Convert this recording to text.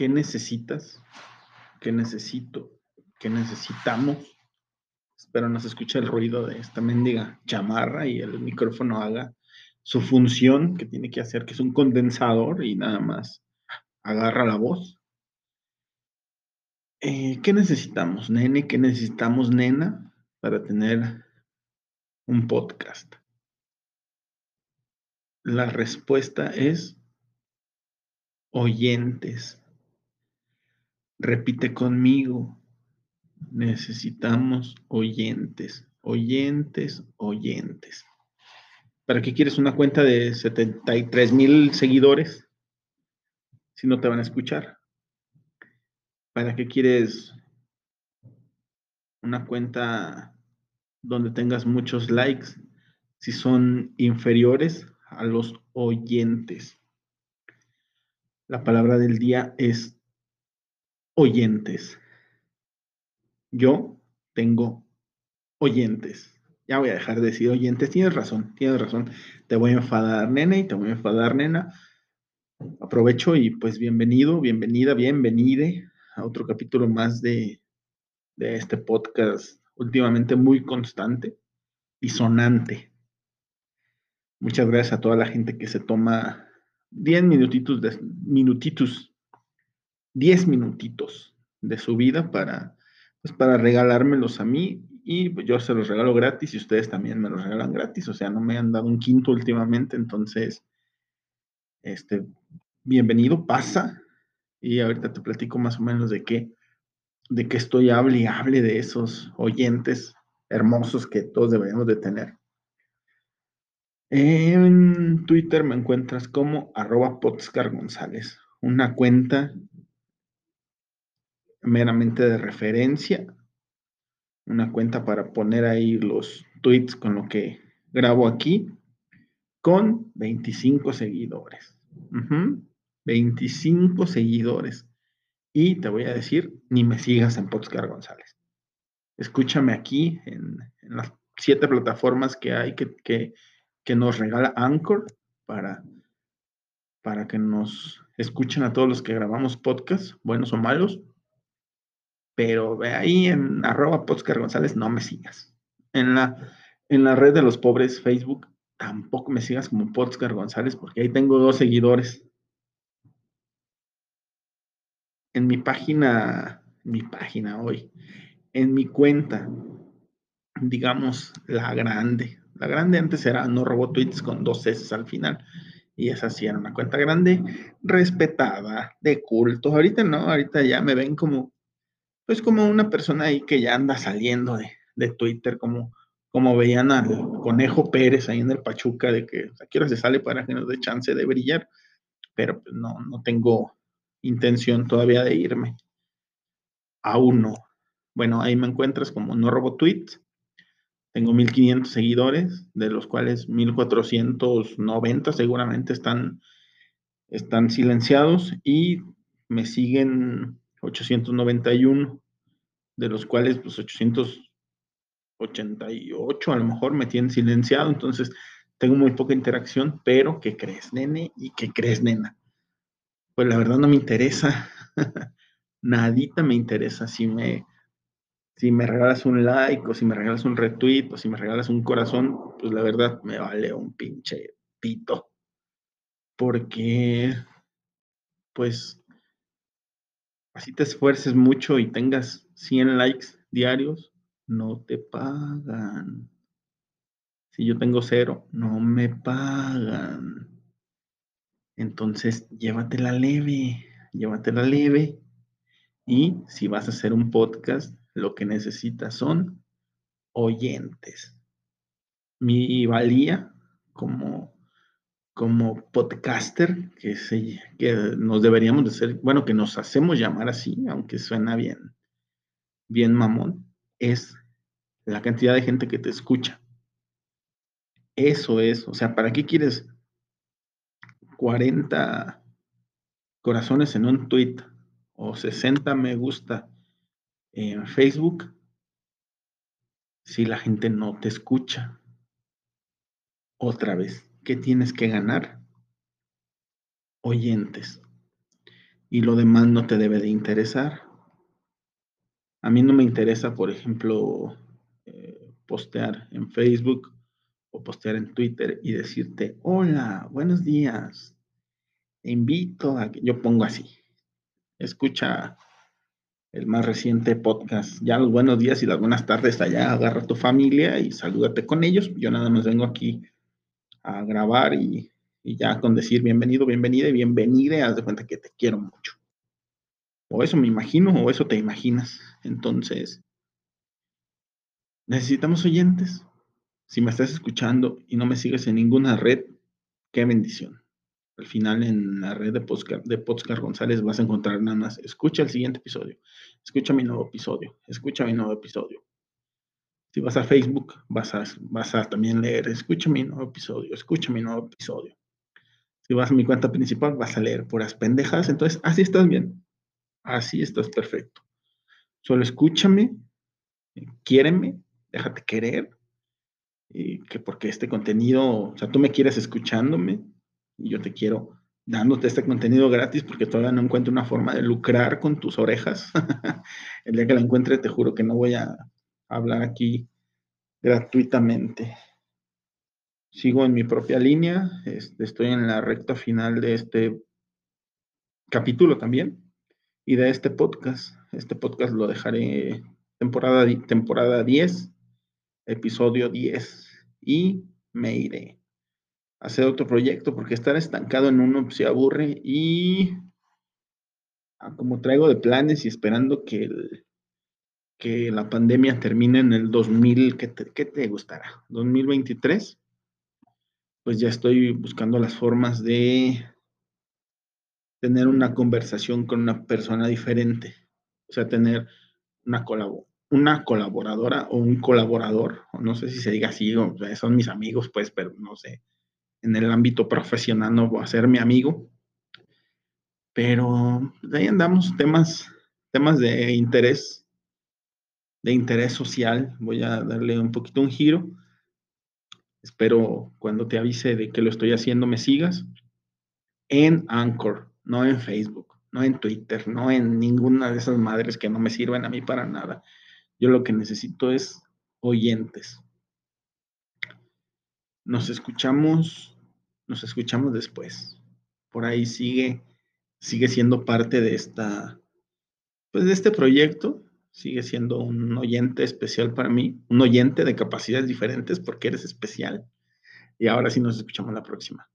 ¿Qué necesitas? ¿Qué necesito? ¿Qué necesitamos? Espero no se escuche el ruido de esta mendiga chamarra y el micrófono haga su función que tiene que hacer, que es un condensador y nada más agarra la voz. Eh, ¿Qué necesitamos, nene? ¿Qué necesitamos, nena, para tener un podcast? La respuesta es oyentes. Repite conmigo. Necesitamos oyentes, oyentes, oyentes. ¿Para qué quieres una cuenta de 73 mil seguidores si no te van a escuchar? ¿Para qué quieres una cuenta donde tengas muchos likes si son inferiores a los oyentes? La palabra del día es oyentes. Yo tengo oyentes. Ya voy a dejar de decir oyentes. Tienes razón, tienes razón. Te voy a enfadar, nena, y te voy a enfadar, nena. Aprovecho y pues bienvenido, bienvenida, bienvenide a otro capítulo más de, de este podcast últimamente muy constante y sonante. Muchas gracias a toda la gente que se toma 10 minutitos, de, minutitos, 10 minutitos de su vida para, pues para regalármelos a mí y pues, yo se los regalo gratis y ustedes también me los regalan gratis, o sea, no me han dado un quinto últimamente, entonces, este, bienvenido, pasa y ahorita te platico más o menos de qué, de qué estoy hable y hable de esos oyentes hermosos que todos deberíamos de tener. En Twitter me encuentras como arroba González, una cuenta meramente de referencia, una cuenta para poner ahí los tweets con lo que grabo aquí, con 25 seguidores. 25 seguidores. Y te voy a decir, ni me sigas en Podscar González. Escúchame aquí en, las siete plataformas que hay que, que, que, nos regala Anchor para, para que nos escuchen a todos los que grabamos podcast, buenos o malos. Pero ve ahí en arroba González, no me sigas. En la, en la red de los pobres, Facebook, tampoco me sigas como Podscar González, porque ahí tengo dos seguidores en mi página, mi página hoy, en mi cuenta, digamos, la grande. La grande antes era no robó tweets con dos S al final. Y esa sí era una cuenta grande, respetada, de culto. Ahorita no, ahorita ya me ven como, pues como una persona ahí que ya anda saliendo de, de Twitter, como, como veían al Conejo Pérez ahí en el Pachuca, de que a qué se sale para que nos dé chance de brillar. Pero pues no, no tengo intención todavía de irme. Aún no. Bueno, ahí me encuentras como no robo tweets. Tengo 1500 seguidores, de los cuales 1490 seguramente están, están silenciados y me siguen 891, de los cuales pues 888 a lo mejor me tienen silenciado, entonces tengo muy poca interacción, pero ¿qué crees, nene? ¿Y qué crees, nena? pues la verdad no me interesa. Nadita me interesa. Si me, si me regalas un like o si me regalas un retweet o si me regalas un corazón, pues la verdad me vale un pinche pito. Porque, pues, así te esfuerces mucho y tengas 100 likes diarios, no te pagan. Si yo tengo cero, no me pagan. Entonces, llévatela leve, llévatela leve. Y si vas a hacer un podcast, lo que necesitas son oyentes. Mi valía como, como podcaster, que, que nos deberíamos de ser, bueno, que nos hacemos llamar así, aunque suena bien, bien mamón, es la cantidad de gente que te escucha. Eso es, o sea, ¿para qué quieres 40 corazones en un tweet o 60 me gusta en Facebook si la gente no te escucha. Otra vez, ¿qué tienes que ganar? Oyentes. y lo demás no te debe de interesar. A mí no me interesa, por ejemplo, eh, postear en Facebook o postear en Twitter y decirte, hola, buenos días, te invito a que yo pongo así, escucha el más reciente podcast, ya los buenos días y las buenas tardes allá, agarra a tu familia y salúdate con ellos, yo nada más vengo aquí a grabar y, y ya con decir bienvenido, bienvenida y bienvenida, haz de cuenta que te quiero mucho. O eso me imagino, o eso te imaginas. Entonces, necesitamos oyentes. Si me estás escuchando y no me sigues en ninguna red, qué bendición. Al final en la red de podcast, de podcast González vas a encontrar nada más. Escucha el siguiente episodio. Escucha mi nuevo episodio. Escucha mi nuevo episodio. Si vas a Facebook, vas a, vas a también leer. Escucha mi nuevo episodio. Escucha mi nuevo episodio. Si vas a mi cuenta principal, vas a leer puras pendejas. Entonces, así estás bien. Así estás perfecto. Solo escúchame, quiéreme, déjate querer, que porque este contenido, o sea, tú me quieres escuchándome y yo te quiero dándote este contenido gratis porque todavía no encuentro una forma de lucrar con tus orejas. El día que la encuentre, te juro que no voy a hablar aquí gratuitamente. Sigo en mi propia línea, este, estoy en la recta final de este capítulo también y de este podcast. Este podcast lo dejaré temporada, temporada 10, episodio 10 y me iré a hacer otro proyecto porque estar estancado en uno se aburre y ah, como traigo de planes y esperando que, que la pandemia termine en el 2000, ¿qué te, ¿qué te gustará? 2023, pues ya estoy buscando las formas de tener una conversación con una persona diferente, o sea, tener una, una colaboradora o un colaborador, o no sé si se diga así, o, son mis amigos, pues, pero no sé, en el ámbito profesional no voy a ser mi amigo, pero de ahí andamos, temas, temas de interés, de interés social, voy a darle un poquito un giro. Espero cuando te avise de que lo estoy haciendo me sigas en Anchor no en Facebook, no en Twitter, no en ninguna de esas madres que no me sirven a mí para nada. Yo lo que necesito es oyentes. Nos escuchamos, nos escuchamos después. Por ahí sigue, sigue siendo parte de esta, pues de este proyecto. Sigue siendo un oyente especial para mí, un oyente de capacidades diferentes porque eres especial. Y ahora sí nos escuchamos la próxima.